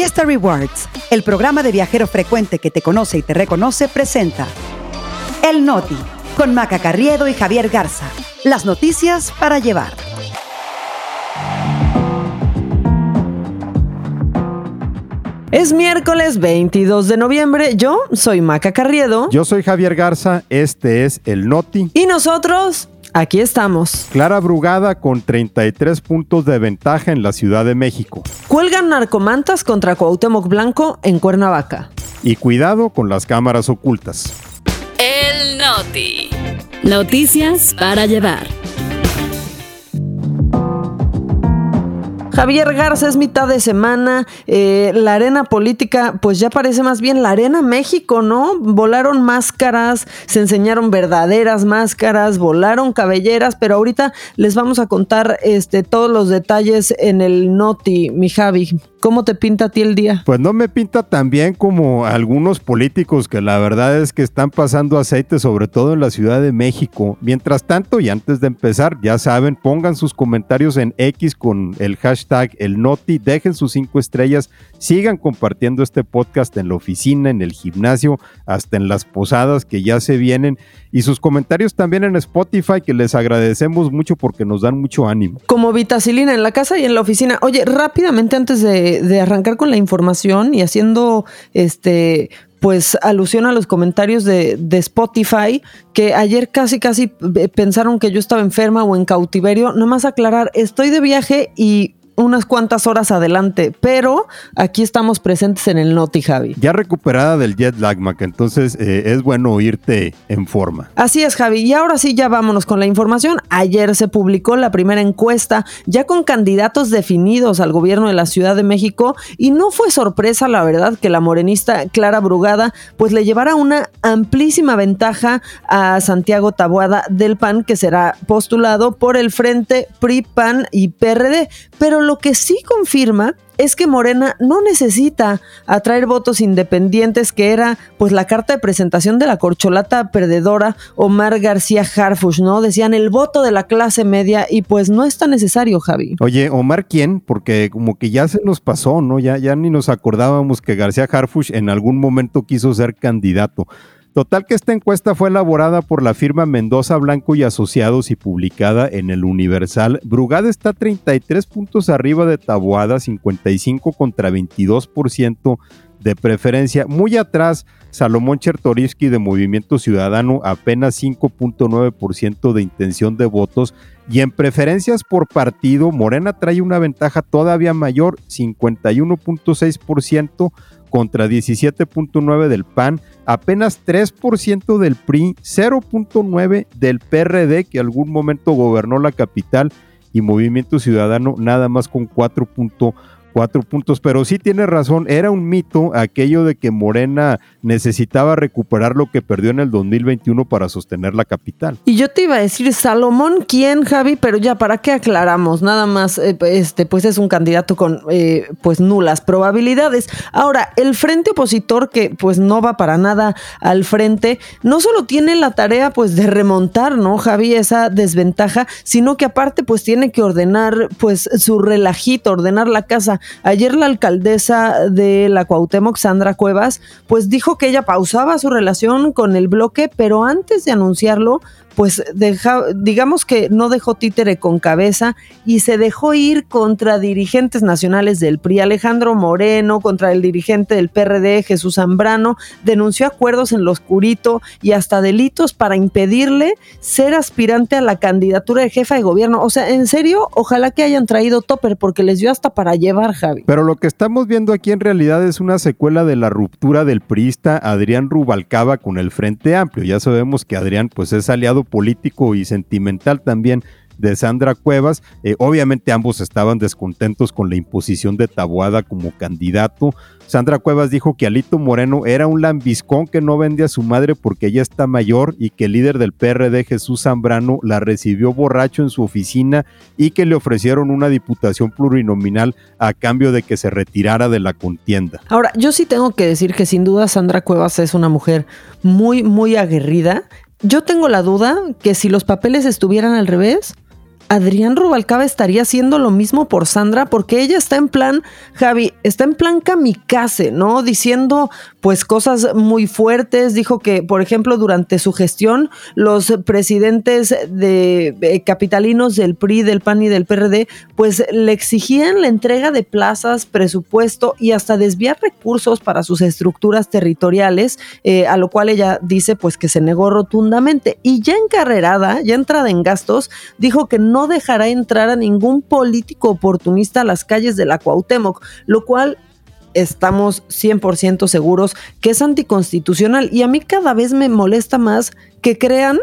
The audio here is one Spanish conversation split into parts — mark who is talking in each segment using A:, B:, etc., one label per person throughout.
A: Fiesta Rewards, el programa de viajero frecuente que te conoce y te reconoce, presenta El Noti, con Maca Carriedo y Javier Garza. Las noticias para llevar.
B: Es miércoles 22 de noviembre. Yo soy Maca Carriedo.
C: Yo soy Javier Garza. Este es El Noti.
B: Y nosotros Aquí estamos.
C: Clara Brugada con 33 puntos de ventaja en la Ciudad de México.
B: Cuelgan narcomantas contra Cuauhtémoc Blanco en Cuernavaca.
C: Y cuidado con las cámaras ocultas.
D: El Noti. Noticias para llevar.
B: Javier Garza es mitad de semana, eh, la arena política pues ya parece más bien la arena México, ¿no? Volaron máscaras, se enseñaron verdaderas máscaras, volaron cabelleras, pero ahorita les vamos a contar este, todos los detalles en el Noti, mi Javi. ¿Cómo te pinta a ti el día?
C: Pues no me pinta tan bien como algunos políticos que la verdad es que están pasando aceite, sobre todo en la Ciudad de México. Mientras tanto, y antes de empezar, ya saben, pongan sus comentarios en X con el hashtag el Noti, dejen sus cinco estrellas, sigan compartiendo este podcast en la oficina, en el gimnasio, hasta en las posadas que ya se vienen y sus comentarios también en Spotify, que les agradecemos mucho porque nos dan mucho ánimo.
B: Como vitacilina en la casa y en la oficina. Oye, rápidamente antes de, arrancar con la información y haciendo este pues alusión a los comentarios de, de, Spotify, que ayer casi casi eh, pensaron que yo estaba enferma o en cautiverio. Nada más aclarar, estoy de viaje y unas cuantas horas adelante, pero aquí estamos presentes en el Noti, Javi.
C: Ya recuperada del jet lag, Mac, entonces eh, es bueno oírte en forma.
B: Así es, Javi. Y ahora sí, ya vámonos con la información. Ayer se publicó la primera encuesta, ya con candidatos definidos al gobierno de la Ciudad de México, y no fue sorpresa, la verdad, que la morenista Clara Brugada, pues le llevara una amplísima ventaja a Santiago Taboada del PAN, que será postulado por el Frente PRI, PAN y PRD. Pero lo que sí confirma es que Morena no necesita atraer votos independientes, que era pues la carta de presentación de la corcholata perdedora Omar García Harfush, ¿no? Decían el voto de la clase media y pues no es tan necesario, Javi.
C: Oye, Omar, ¿quién? Porque como que ya se nos pasó, ¿no? Ya, ya ni nos acordábamos que García Harfush en algún momento quiso ser candidato. Total que esta encuesta fue elaborada por la firma Mendoza Blanco y Asociados y publicada en el Universal. Brugada está 33 puntos arriba de Taboada, 55 contra 22% de preferencia. Muy atrás, Salomón Chertorivsky de Movimiento Ciudadano, apenas 5.9% de intención de votos. Y en preferencias por partido, Morena trae una ventaja todavía mayor, 51.6% contra 17.9 del PAN, apenas 3% del PRI, 0.9 del PRD que algún momento gobernó la capital y Movimiento Ciudadano nada más con 4.1 cuatro puntos, pero sí tiene razón, era un mito aquello de que Morena necesitaba recuperar lo que perdió en el 2021 para sostener la capital.
B: Y yo te iba a decir, Salomón, ¿quién, Javi? Pero ya, ¿para qué aclaramos? Nada más, eh, este, pues es un candidato con eh, pues nulas probabilidades. Ahora, el frente opositor, que pues no va para nada al frente, no solo tiene la tarea pues de remontar, ¿no, Javi? Esa desventaja, sino que aparte pues tiene que ordenar pues su relajito, ordenar la casa Ayer la alcaldesa de la Cuauhtémoc, Sandra Cuevas, pues dijo que ella pausaba su relación con el bloque, pero antes de anunciarlo, pues deja, digamos que no dejó títere con cabeza y se dejó ir contra dirigentes nacionales del PRI, Alejandro Moreno, contra el dirigente del PRD, Jesús Zambrano, denunció acuerdos en lo oscurito y hasta delitos para impedirle ser aspirante a la candidatura de jefa de gobierno. O sea, en serio, ojalá que hayan traído topper porque les dio hasta para llevar, Javi.
C: Pero lo que estamos viendo aquí en realidad es una secuela de la ruptura del priista Adrián Rubalcaba con el Frente Amplio. Ya sabemos que Adrián pues es aliado político y sentimental también de Sandra Cuevas. Eh, obviamente ambos estaban descontentos con la imposición de Taboada como candidato. Sandra Cuevas dijo que Alito Moreno era un lambiscón que no vende a su madre porque ella está mayor y que el líder del PRD, Jesús Zambrano, la recibió borracho en su oficina y que le ofrecieron una diputación plurinominal a cambio de que se retirara de la contienda.
B: Ahora, yo sí tengo que decir que sin duda Sandra Cuevas es una mujer muy, muy aguerrida yo tengo la duda que si los papeles estuvieran al revés, Adrián Rubalcaba estaría haciendo lo mismo por Sandra porque ella está en plan, Javi, está en plan kamikaze, ¿no? Diciendo pues cosas muy fuertes. Dijo que, por ejemplo, durante su gestión, los presidentes de, capitalinos del PRI, del PAN y del PRD, pues le exigían la entrega de plazas, presupuesto y hasta desviar recursos para sus estructuras territoriales, eh, a lo cual ella dice pues que se negó rotundamente. Y ya encarrerada, ya entrada en gastos, dijo que no no dejará entrar a ningún político oportunista a las calles de la Cuauhtémoc, lo cual estamos 100% seguros que es anticonstitucional. Y a mí cada vez me molesta más que crean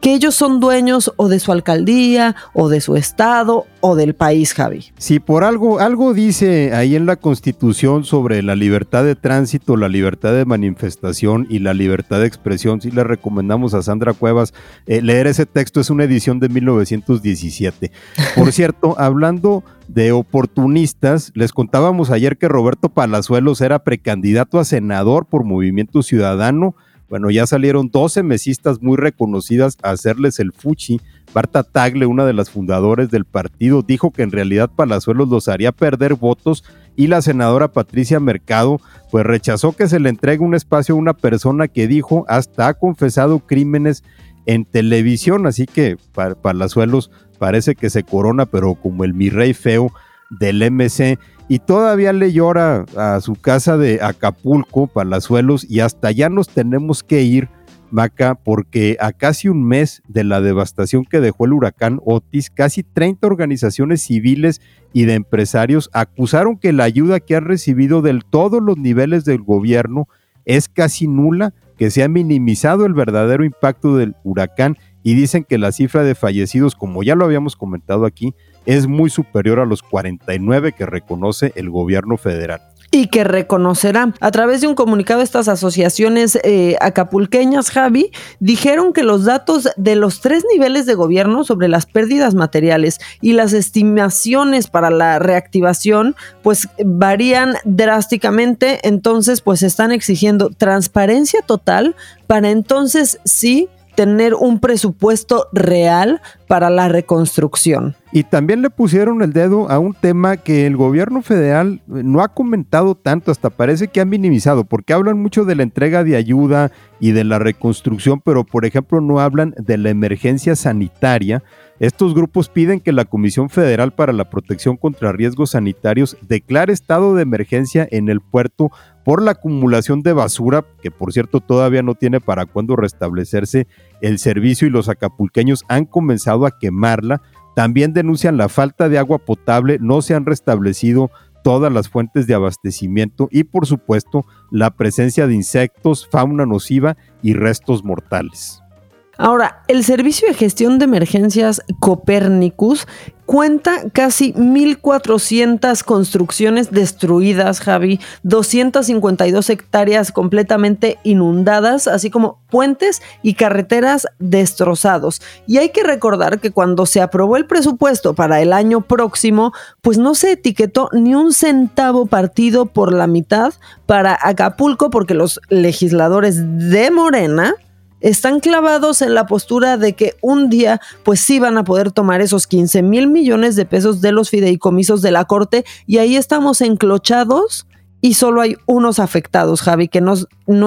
B: que ellos son dueños o de su alcaldía o de su estado o del país, Javi.
C: Si por algo, algo dice ahí en la Constitución sobre la libertad de tránsito, la libertad de manifestación y la libertad de expresión, sí le recomendamos a Sandra Cuevas eh, leer ese texto, es una edición de 1917. Por cierto, hablando de oportunistas, les contábamos ayer que Roberto Palazuelos era precandidato a senador por Movimiento Ciudadano bueno, ya salieron 12 mesistas muy reconocidas a hacerles el fuchi. Barta Tagle, una de las fundadoras del partido, dijo que en realidad Palazuelos los haría perder votos y la senadora Patricia Mercado pues rechazó que se le entregue un espacio a una persona que dijo hasta ha confesado crímenes en televisión, así que Palazuelos parece que se corona, pero como el mi rey feo del MC y todavía le llora a su casa de Acapulco, Palazuelos, y hasta allá nos tenemos que ir, Maca, porque a casi un mes de la devastación que dejó el huracán Otis, casi 30 organizaciones civiles y de empresarios acusaron que la ayuda que han recibido de todos los niveles del gobierno es casi nula, que se ha minimizado el verdadero impacto del huracán y dicen que la cifra de fallecidos, como ya lo habíamos comentado aquí, es muy superior a los 49 que reconoce el gobierno federal
B: y que reconocerá. A través de un comunicado, estas asociaciones eh, acapulqueñas, Javi, dijeron que los datos de los tres niveles de gobierno sobre las pérdidas materiales y las estimaciones para la reactivación, pues varían drásticamente. Entonces, pues están exigiendo transparencia total para entonces sí tener un presupuesto real para la reconstrucción.
C: Y también le pusieron el dedo a un tema que el gobierno federal no ha comentado tanto, hasta parece que han minimizado, porque hablan mucho de la entrega de ayuda y de la reconstrucción, pero por ejemplo no hablan de la emergencia sanitaria. Estos grupos piden que la Comisión Federal para la Protección contra Riesgos Sanitarios declare estado de emergencia en el puerto por la acumulación de basura, que por cierto todavía no tiene para cuándo restablecerse el servicio y los acapulqueños han comenzado a quemarla. También denuncian la falta de agua potable, no se han restablecido todas las fuentes de abastecimiento y por supuesto la presencia de insectos, fauna nociva y restos mortales.
B: Ahora, el Servicio de Gestión de Emergencias Copernicus cuenta casi 1.400 construcciones destruidas, Javi, 252 hectáreas completamente inundadas, así como puentes y carreteras destrozados. Y hay que recordar que cuando se aprobó el presupuesto para el año próximo, pues no se etiquetó ni un centavo partido por la mitad para Acapulco porque los legisladores de Morena están clavados en la postura de que un día pues sí van a poder tomar esos 15 mil millones de pesos de los fideicomisos de la corte y ahí estamos enclochados y solo hay unos afectados, Javi, que no,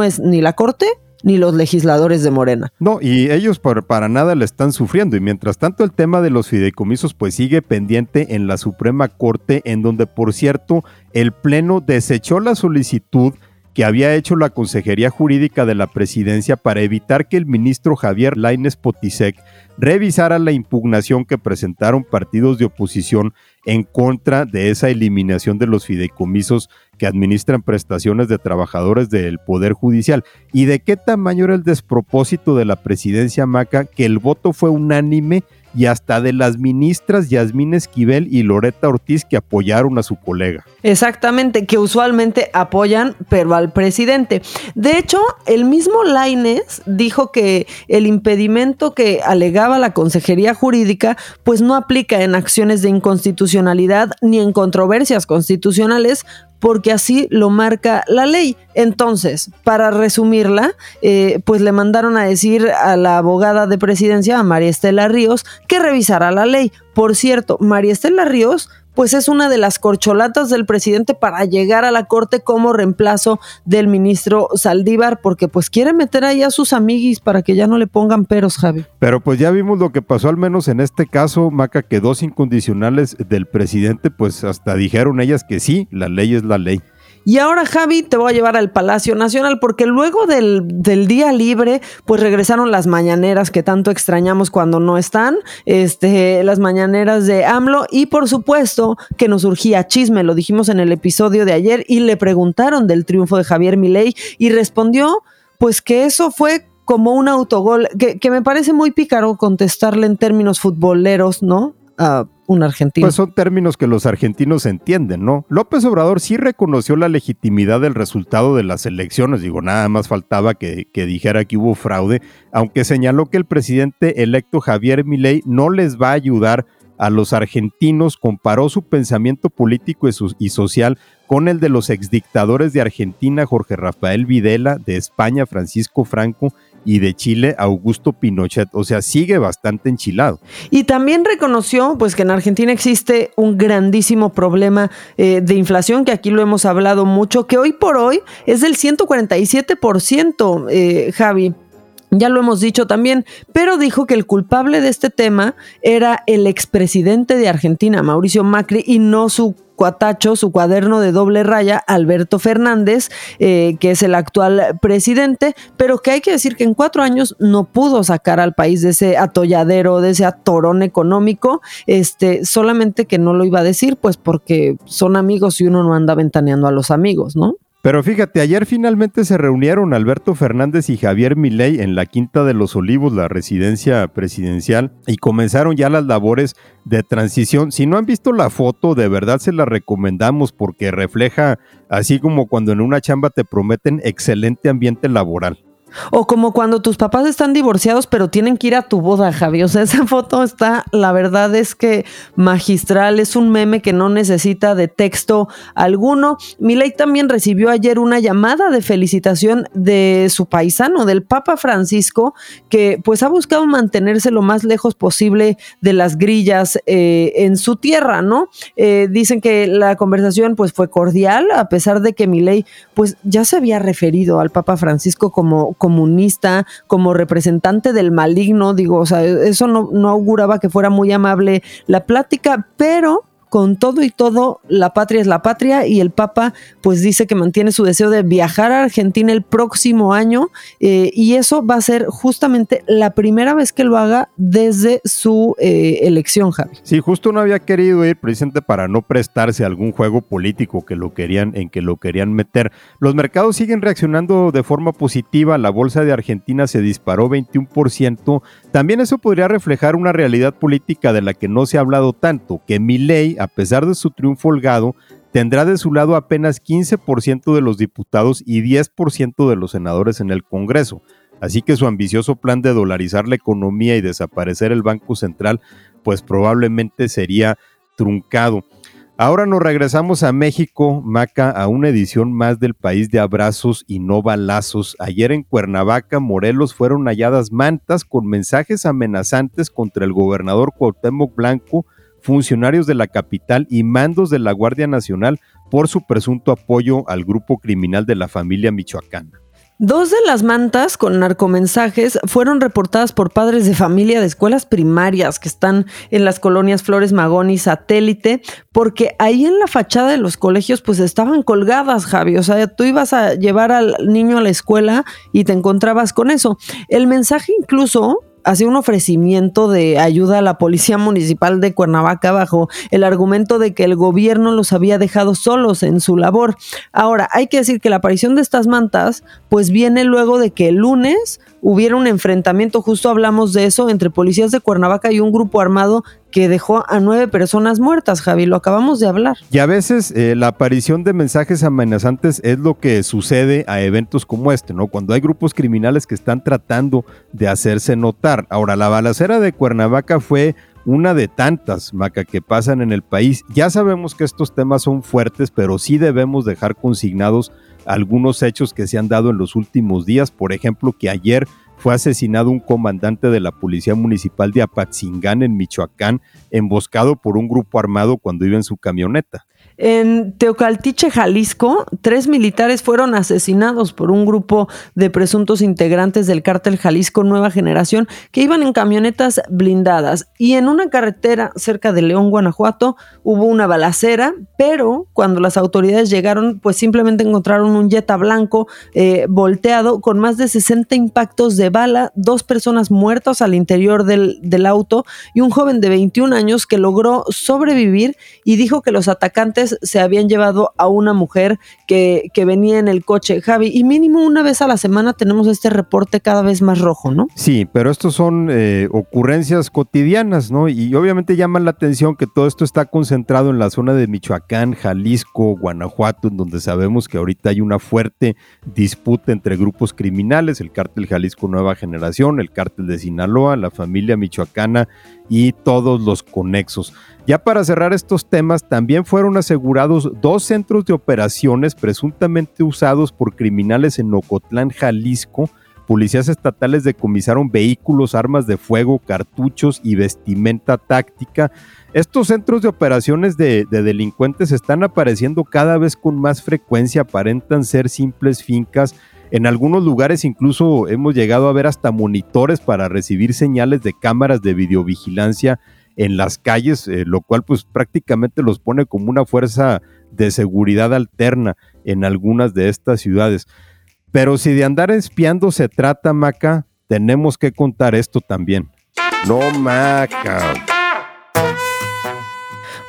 B: es ni la corte ni los legisladores de Morena.
C: No, y ellos para nada le están sufriendo. Y mientras tanto el tema de los fideicomisos pues sigue pendiente en la Suprema Corte, en donde por cierto el Pleno desechó la solicitud que había hecho la Consejería Jurídica de la Presidencia para evitar que el ministro Javier Laines Potisek revisara la impugnación que presentaron partidos de oposición en contra de esa eliminación de los fideicomisos que administran prestaciones de trabajadores del Poder Judicial. ¿Y de qué tamaño era el despropósito de la presidencia Maca que el voto fue unánime y hasta de las ministras Yasmín Esquivel y Loreta Ortiz que apoyaron a su colega.
B: Exactamente, que usualmente apoyan, pero al presidente. De hecho, el mismo Laines dijo que el impedimento que alegaba la Consejería Jurídica, pues no aplica en acciones de inconstitucionalidad ni en controversias constitucionales, porque así lo marca la ley. Entonces, para resumirla, eh, pues le mandaron a decir a la abogada de presidencia, a María Estela Ríos, que revisara la ley. Por cierto, María Estela Ríos pues es una de las corcholatas del presidente para llegar a la corte como reemplazo del ministro Saldívar, porque pues quiere meter ahí a sus amiguis para que ya no le pongan peros, Javi.
C: Pero pues ya vimos lo que pasó al menos en este caso, Maca, que dos incondicionales del presidente, pues hasta dijeron ellas que sí, la ley es la ley.
B: Y ahora, Javi, te voy a llevar al Palacio Nacional porque luego del, día libre, pues regresaron las mañaneras que tanto extrañamos cuando no están, este, las mañaneras de AMLO y por supuesto que nos surgía chisme, lo dijimos en el episodio de ayer y le preguntaron del triunfo de Javier Milei y respondió pues que eso fue como un autogol, que, que me parece muy pícaro contestarle en términos futboleros, ¿no? Un argentino.
C: Pues son términos que los argentinos entienden, ¿no? López Obrador sí reconoció la legitimidad del resultado de las elecciones, digo, nada más faltaba que, dijera que hubo fraude, aunque señaló que el presidente electo Javier Milei no les va a ayudar a los argentinos, comparó su pensamiento político y social con el de los exdictadores de Argentina, Jorge Rafael Videla, de España, Francisco Franco, y de Chile Augusto Pinochet, o sea, sigue bastante enchilado.
B: Y también reconoció pues que en Argentina existe un grandísimo problema eh, de inflación, que aquí lo hemos hablado mucho, que hoy por hoy es del 147%, eh, Javi. Ya lo hemos dicho también, pero dijo que el culpable de este tema era el expresidente de Argentina, Mauricio Macri, y no su cuatacho, su cuaderno de doble raya, Alberto Fernández, eh, que es el actual presidente, pero que hay que decir que en cuatro años no pudo sacar al país de ese atolladero, de ese atorón económico, este, solamente que no lo iba a decir, pues porque son amigos y uno no anda ventaneando a los amigos, ¿no?
C: Pero fíjate, ayer finalmente se reunieron Alberto Fernández y Javier Milei en la Quinta de los Olivos, la residencia presidencial, y comenzaron ya las labores de transición. Si no han visto la foto, de verdad se la recomendamos porque refleja, así como cuando en una chamba te prometen excelente ambiente laboral.
B: O como cuando tus papás están divorciados, pero tienen que ir a tu boda, Javi. O sea, esa foto está, la verdad es que magistral, es un meme que no necesita de texto alguno. Milei también recibió ayer una llamada de felicitación de su paisano, del Papa Francisco, que pues ha buscado mantenerse lo más lejos posible de las grillas eh, en su tierra, ¿no? Eh, dicen que la conversación pues fue cordial, a pesar de que Milei pues ya se había referido al Papa Francisco como comunista, como representante del maligno, digo, o sea, eso no, no auguraba que fuera muy amable la plática, pero con todo y todo, la patria es la patria y el Papa pues dice que mantiene su deseo de viajar a Argentina el próximo año eh, y eso va a ser justamente la primera vez que lo haga desde su eh, elección, Javi.
C: Sí, justo no había querido ir precisamente para no prestarse a algún juego político que lo querían, en que lo querían meter. Los mercados siguen reaccionando de forma positiva, la bolsa de Argentina se disparó 21%, también eso podría reflejar una realidad política de la que no se ha hablado tanto, que mi ley a pesar de su triunfo holgado, tendrá de su lado apenas 15% de los diputados y 10% de los senadores en el Congreso. Así que su ambicioso plan de dolarizar la economía y desaparecer el Banco Central, pues probablemente sería truncado. Ahora nos regresamos a México, Maca, a una edición más del país de abrazos y no balazos. Ayer en Cuernavaca, Morelos, fueron halladas mantas con mensajes amenazantes contra el gobernador Cuauhtémoc Blanco funcionarios de la capital y mandos de la Guardia Nacional por su presunto apoyo al grupo criminal de la familia michoacana.
B: Dos de las mantas con narcomensajes fueron reportadas por padres de familia de escuelas primarias que están en las colonias Flores Magón y Satélite, porque ahí en la fachada de los colegios pues estaban colgadas, Javi. O sea, tú ibas a llevar al niño a la escuela y te encontrabas con eso. El mensaje incluso hacía un ofrecimiento de ayuda a la Policía Municipal de Cuernavaca bajo el argumento de que el gobierno los había dejado solos en su labor. Ahora, hay que decir que la aparición de estas mantas pues viene luego de que el lunes hubiera un enfrentamiento, justo hablamos de eso, entre policías de Cuernavaca y un grupo armado que dejó a nueve personas muertas, Javi, lo acabamos de hablar.
C: Y a veces eh, la aparición de mensajes amenazantes es lo que sucede a eventos como este, ¿no? Cuando hay grupos criminales que están tratando de hacerse notar. Ahora, la balacera de Cuernavaca fue una de tantas, Maca, que pasan en el país. Ya sabemos que estos temas son fuertes, pero sí debemos dejar consignados algunos hechos que se han dado en los últimos días. Por ejemplo, que ayer fue asesinado un comandante de la Policía Municipal de Apatzingán en Michoacán, emboscado por un grupo armado cuando iba en su camioneta.
B: En Teocaltiche, Jalisco, tres militares fueron asesinados por un grupo de presuntos integrantes del cártel Jalisco Nueva Generación que iban en camionetas blindadas. Y en una carretera cerca de León, Guanajuato, hubo una balacera, pero cuando las autoridades llegaron, pues simplemente encontraron un Jetta blanco eh, volteado con más de 60 impactos de bala, dos personas muertas al interior del, del auto y un joven de 21 años que logró sobrevivir y dijo que los atacantes se habían llevado a una mujer que, que, venía en el coche, Javi, y mínimo una vez a la semana tenemos este reporte cada vez más rojo, ¿no?
C: Sí, pero estos son eh, ocurrencias cotidianas, ¿no? Y obviamente llaman la atención que todo esto está concentrado en la zona de Michoacán, Jalisco, Guanajuato, en donde sabemos que ahorita hay una fuerte disputa entre grupos criminales, el cártel Jalisco Nueva Generación, el cártel de Sinaloa, la familia michoacana y todos los conexos. Ya para cerrar estos temas, también fueron asegurados dos centros de operaciones presuntamente usados por criminales en Ocotlán, Jalisco. Policías estatales decomisaron vehículos, armas de fuego, cartuchos y vestimenta táctica. Estos centros de operaciones de, de, delincuentes están apareciendo cada vez con más frecuencia, aparentan ser simples fincas. En algunos lugares incluso hemos llegado a ver hasta monitores para recibir señales de cámaras de videovigilancia en las calles, eh, lo cual pues prácticamente los pone como una fuerza de seguridad alterna en algunas de estas ciudades. Pero si de andar espiando se trata, Maca, tenemos que contar esto también. No, Maca.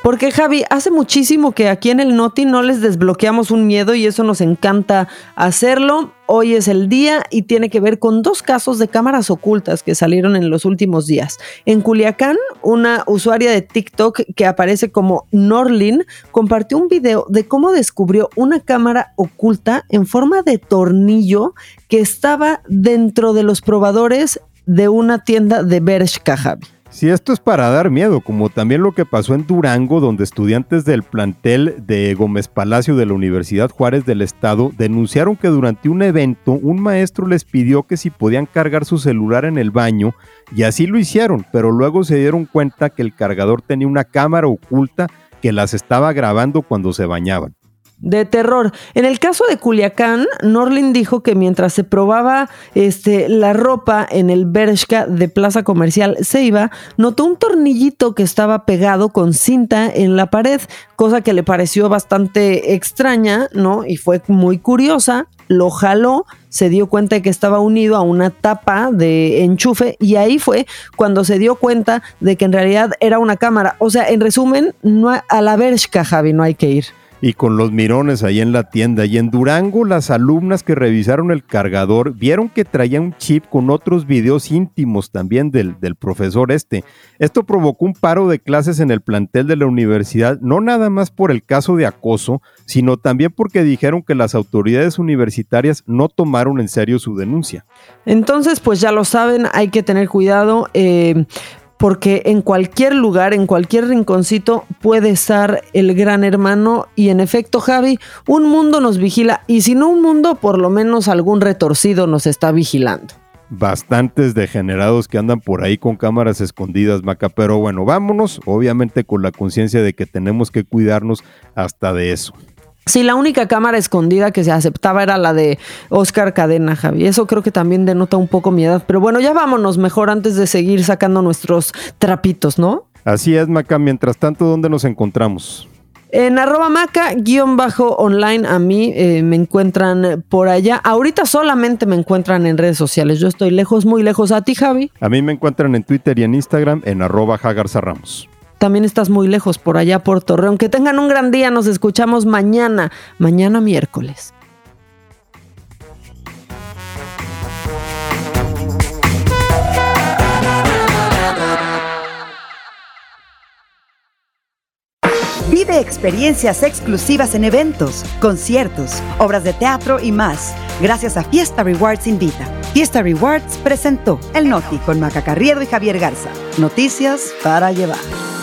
B: Porque Javi, hace muchísimo que aquí en el Noti no les desbloqueamos un miedo y eso nos encanta hacerlo. Hoy es el día y tiene que ver con dos casos de cámaras ocultas que salieron en los últimos días. En Culiacán, una usuaria de TikTok que aparece como Norlin compartió un video de cómo descubrió una cámara oculta en forma de tornillo que estaba dentro de los probadores de una tienda de Bershka, Javi.
C: Si esto es para dar miedo, como también lo que pasó en Durango, donde estudiantes del plantel de Gómez Palacio de la Universidad Juárez del Estado denunciaron que durante un evento un maestro les pidió que si podían cargar su celular en el baño, y así lo hicieron, pero luego se dieron cuenta que el cargador tenía una cámara oculta que las estaba grabando cuando se bañaban
B: de terror. En el caso de Culiacán, Norlin dijo que mientras se probaba este, la ropa en el Bershka de Plaza Comercial Ceiba, notó un tornillito que estaba pegado con cinta en la pared, cosa que le pareció bastante extraña, ¿no? Y fue muy curiosa. Lo jaló, se dio cuenta de que estaba unido a una tapa de enchufe y ahí fue cuando se dio cuenta de que en realidad era una cámara. O sea, en resumen, no a la Bershka, Javi, no hay que ir
C: y con los mirones ahí en la tienda. Y en Durango, las alumnas que revisaron el cargador vieron que traía un chip con otros videos íntimos también del, del, profesor este. Esto provocó un paro de clases en el plantel de la universidad, no nada más por el caso de acoso, sino también porque dijeron que las autoridades universitarias no tomaron en serio su denuncia.
B: Entonces, pues ya lo saben, hay que tener cuidado. Eh, porque en cualquier lugar, en cualquier rinconcito puede estar el gran hermano y en efecto, Javi, un mundo nos vigila y si no un mundo, por lo menos algún retorcido nos está vigilando.
C: Bastantes degenerados que andan por ahí con cámaras escondidas, Maca, pero bueno, vámonos, obviamente con la conciencia de que tenemos que cuidarnos hasta de eso.
B: Sí, la única cámara escondida que se aceptaba era la de Oscar Cadena, Javi. Eso creo que también denota un poco mi edad. Pero bueno, ya vámonos mejor antes de seguir sacando nuestros trapitos, ¿no?
C: Así es, Maca. Mientras tanto, ¿dónde nos encontramos?
B: En arroba maca, guion bajo online, a mí eh, me encuentran por allá. Ahorita solamente me encuentran en redes sociales. Yo estoy lejos, muy lejos. ¿A ti, Javi?
C: A mí me encuentran en Twitter y en Instagram en arroba Ramos
B: también estás muy lejos por allá por Torreón. Que tengan un gran día, nos escuchamos mañana, mañana miércoles.
A: Vive experiencias exclusivas en eventos, conciertos, obras de teatro y más, gracias a Fiesta Rewards Invita Fiesta Rewards presentó El Noti con Maca Carriedo y Javier Garza. Noticias para llevar.